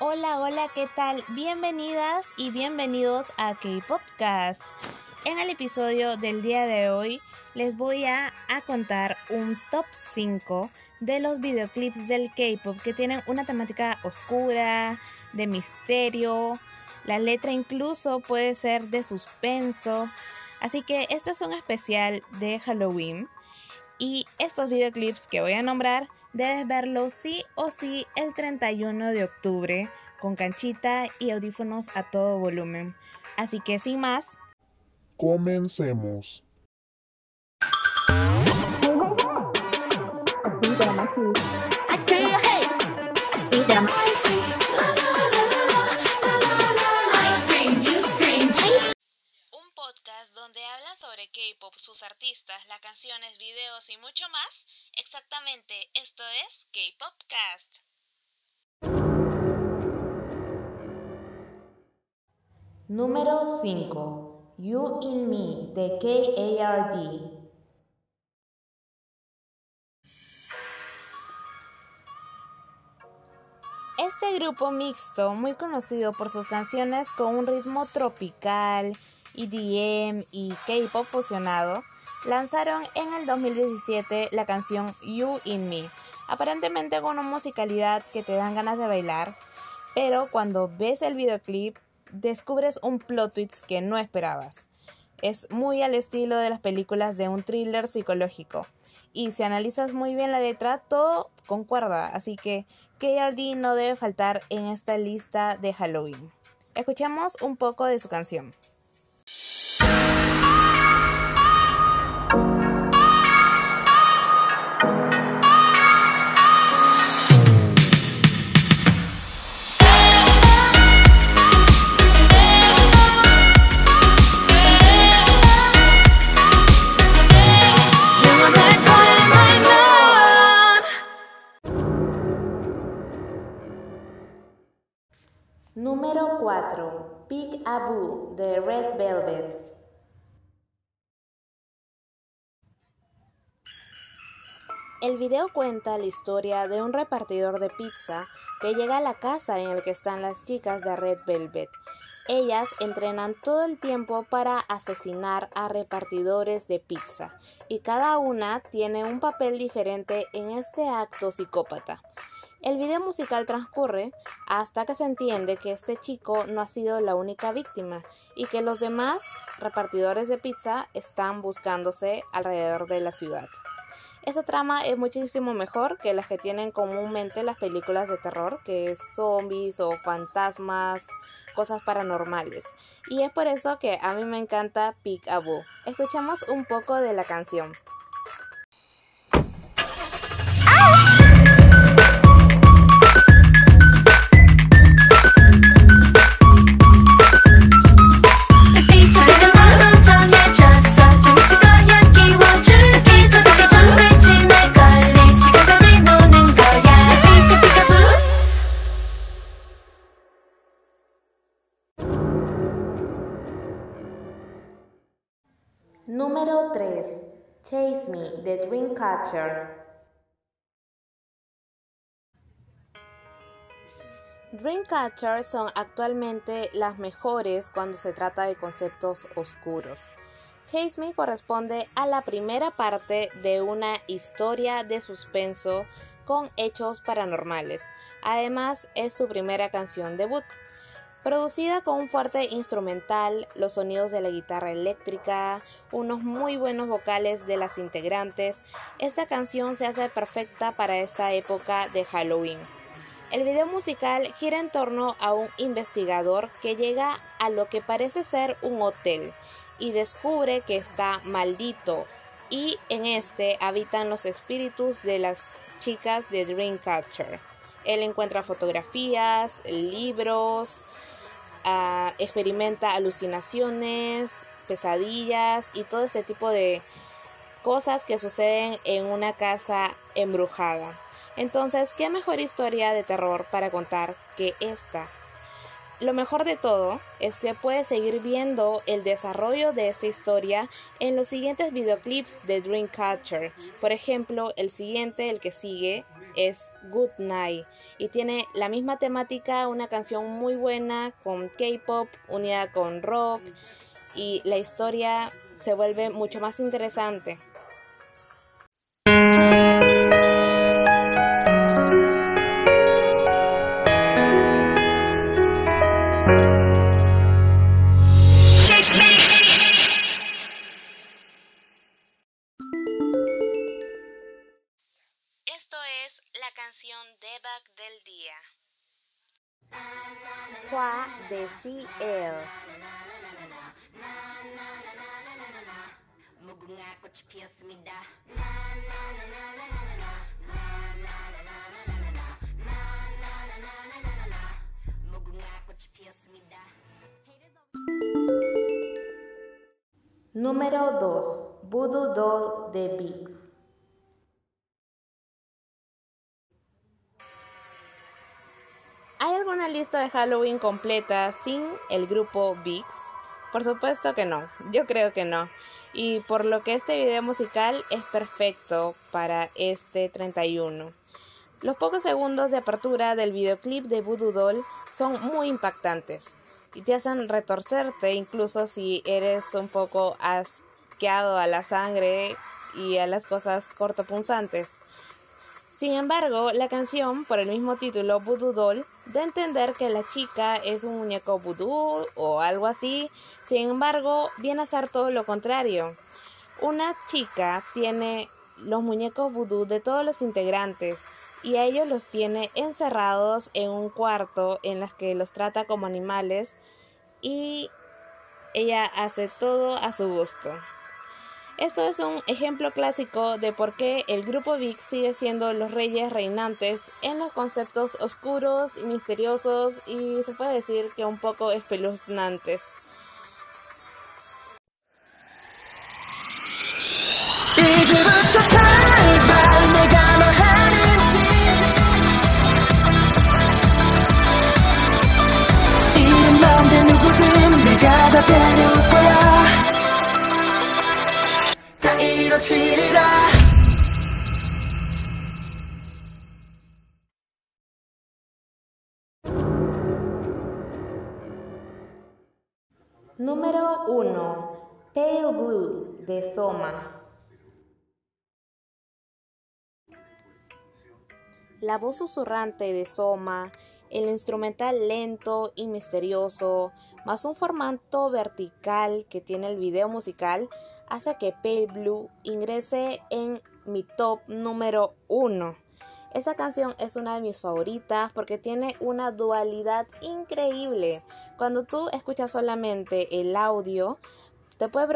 Hola, hola, ¿qué tal? Bienvenidas y bienvenidos a K-Popcast. En el episodio del día de hoy les voy a, a contar un top 5 de los videoclips del K-Pop que tienen una temática oscura, de misterio, la letra incluso puede ser de suspenso, así que este es un especial de Halloween y estos videoclips que voy a nombrar debes verlos sí o sí el 31 de octubre con canchita y audífonos a todo volumen. Así que sin más, Comencemos. Sus artistas, las canciones, videos y mucho más. Exactamente, esto es K-Popcast. Número 5. You in Me de KARD. Este grupo mixto, muy conocido por sus canciones con un ritmo tropical, EDM y K-pop fusionado, lanzaron en el 2017 la canción You in Me, aparentemente con una musicalidad que te dan ganas de bailar, pero cuando ves el videoclip descubres un plot twist que no esperabas. Es muy al estilo de las películas de un thriller psicológico. Y si analizas muy bien la letra, todo concuerda. Así que KRD no debe faltar en esta lista de Halloween. Escuchemos un poco de su canción. Número 4. Big Abu de Red Velvet. El video cuenta la historia de un repartidor de pizza que llega a la casa en el que están las chicas de Red Velvet. Ellas entrenan todo el tiempo para asesinar a repartidores de pizza y cada una tiene un papel diferente en este acto psicópata. El video musical transcurre hasta que se entiende que este chico no ha sido la única víctima y que los demás repartidores de pizza están buscándose alrededor de la ciudad. Esta trama es muchísimo mejor que las que tienen comúnmente las películas de terror, que es zombies o fantasmas, cosas paranormales. Y es por eso que a mí me encanta Peek. Escuchamos un poco de la canción. Chase Me de Dreamcatcher. Dreamcatcher son actualmente las mejores cuando se trata de conceptos oscuros. Chase Me corresponde a la primera parte de una historia de suspenso con hechos paranormales. Además, es su primera canción debut. Producida con un fuerte instrumental, los sonidos de la guitarra eléctrica, unos muy buenos vocales de las integrantes, esta canción se hace perfecta para esta época de Halloween. El video musical gira en torno a un investigador que llega a lo que parece ser un hotel y descubre que está maldito y en este habitan los espíritus de las chicas de Dreamcatcher. Él encuentra fotografías, libros, experimenta alucinaciones, pesadillas y todo este tipo de cosas que suceden en una casa embrujada. Entonces, ¿qué mejor historia de terror para contar que esta? lo mejor de todo es que puedes seguir viendo el desarrollo de esta historia en los siguientes videoclips de Dreamcatcher. Por ejemplo, el siguiente, el que sigue, es Good Night y tiene la misma temática, una canción muy buena con K-pop unida con rock y la historia se vuelve mucho más interesante. Canción debug del día. Hua de CL. Número 2. Voodoo Doll de Biggs. ¿Hay alguna lista de Halloween completa sin el grupo Biggs? Por supuesto que no, yo creo que no. Y por lo que este video musical es perfecto para este 31. Los pocos segundos de apertura del videoclip de Voodoo Doll son muy impactantes y te hacen retorcerte incluso si eres un poco asqueado a la sangre y a las cosas cortopunzantes. Sin embargo, la canción, por el mismo título, Voodoo Doll, da a entender que la chica es un muñeco voodoo o algo así. Sin embargo, viene a ser todo lo contrario. Una chica tiene los muñecos voodoo de todos los integrantes y a ellos los tiene encerrados en un cuarto en los que los trata como animales y ella hace todo a su gusto. Esto es un ejemplo clásico de por qué el grupo Vic sigue siendo los reyes reinantes en los conceptos oscuros misteriosos y se puede decir que un poco espeluznantes. Número 1. Pale Blue de Soma. La voz susurrante de Soma, el instrumental lento y misterioso, más un formato vertical que tiene el video musical, hace que Pale Blue ingrese en mi top número 1. Esa canción es una de mis favoritas porque tiene una dualidad increíble. Cuando tú escuchas solamente el audio, te puede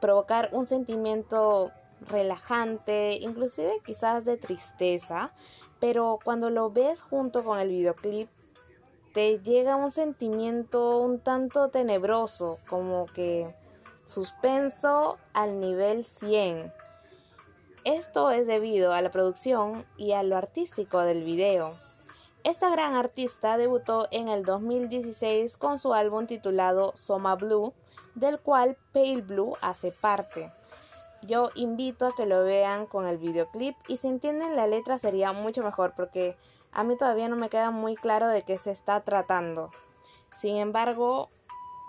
provocar un sentimiento relajante, inclusive quizás de tristeza, pero cuando lo ves junto con el videoclip, te llega un sentimiento un tanto tenebroso, como que suspenso al nivel 100. Esto es debido a la producción y a lo artístico del video. Esta gran artista debutó en el 2016 con su álbum titulado Soma Blue, del cual Pale Blue hace parte. Yo invito a que lo vean con el videoclip y si entienden la letra sería mucho mejor porque a mí todavía no me queda muy claro de qué se está tratando. Sin embargo,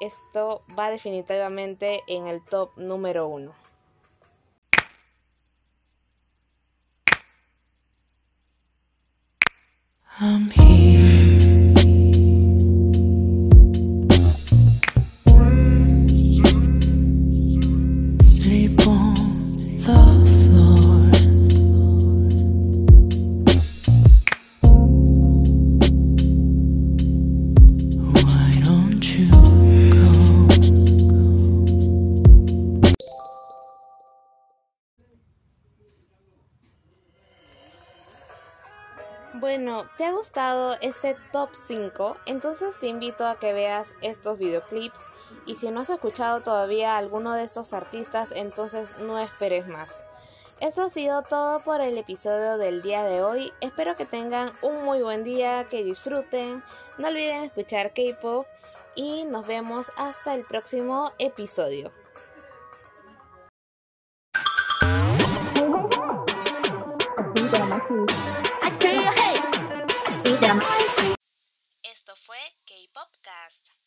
esto va definitivamente en el top número uno. I'm here. Sleep Bueno, ¿te ha gustado este top 5? Entonces te invito a que veas estos videoclips y si no has escuchado todavía alguno de estos artistas, entonces no esperes más. Eso ha sido todo por el episodio del día de hoy. Espero que tengan un muy buen día, que disfruten. No olviden escuchar K-Pop y nos vemos hasta el próximo episodio. Esto fue K-Popcast.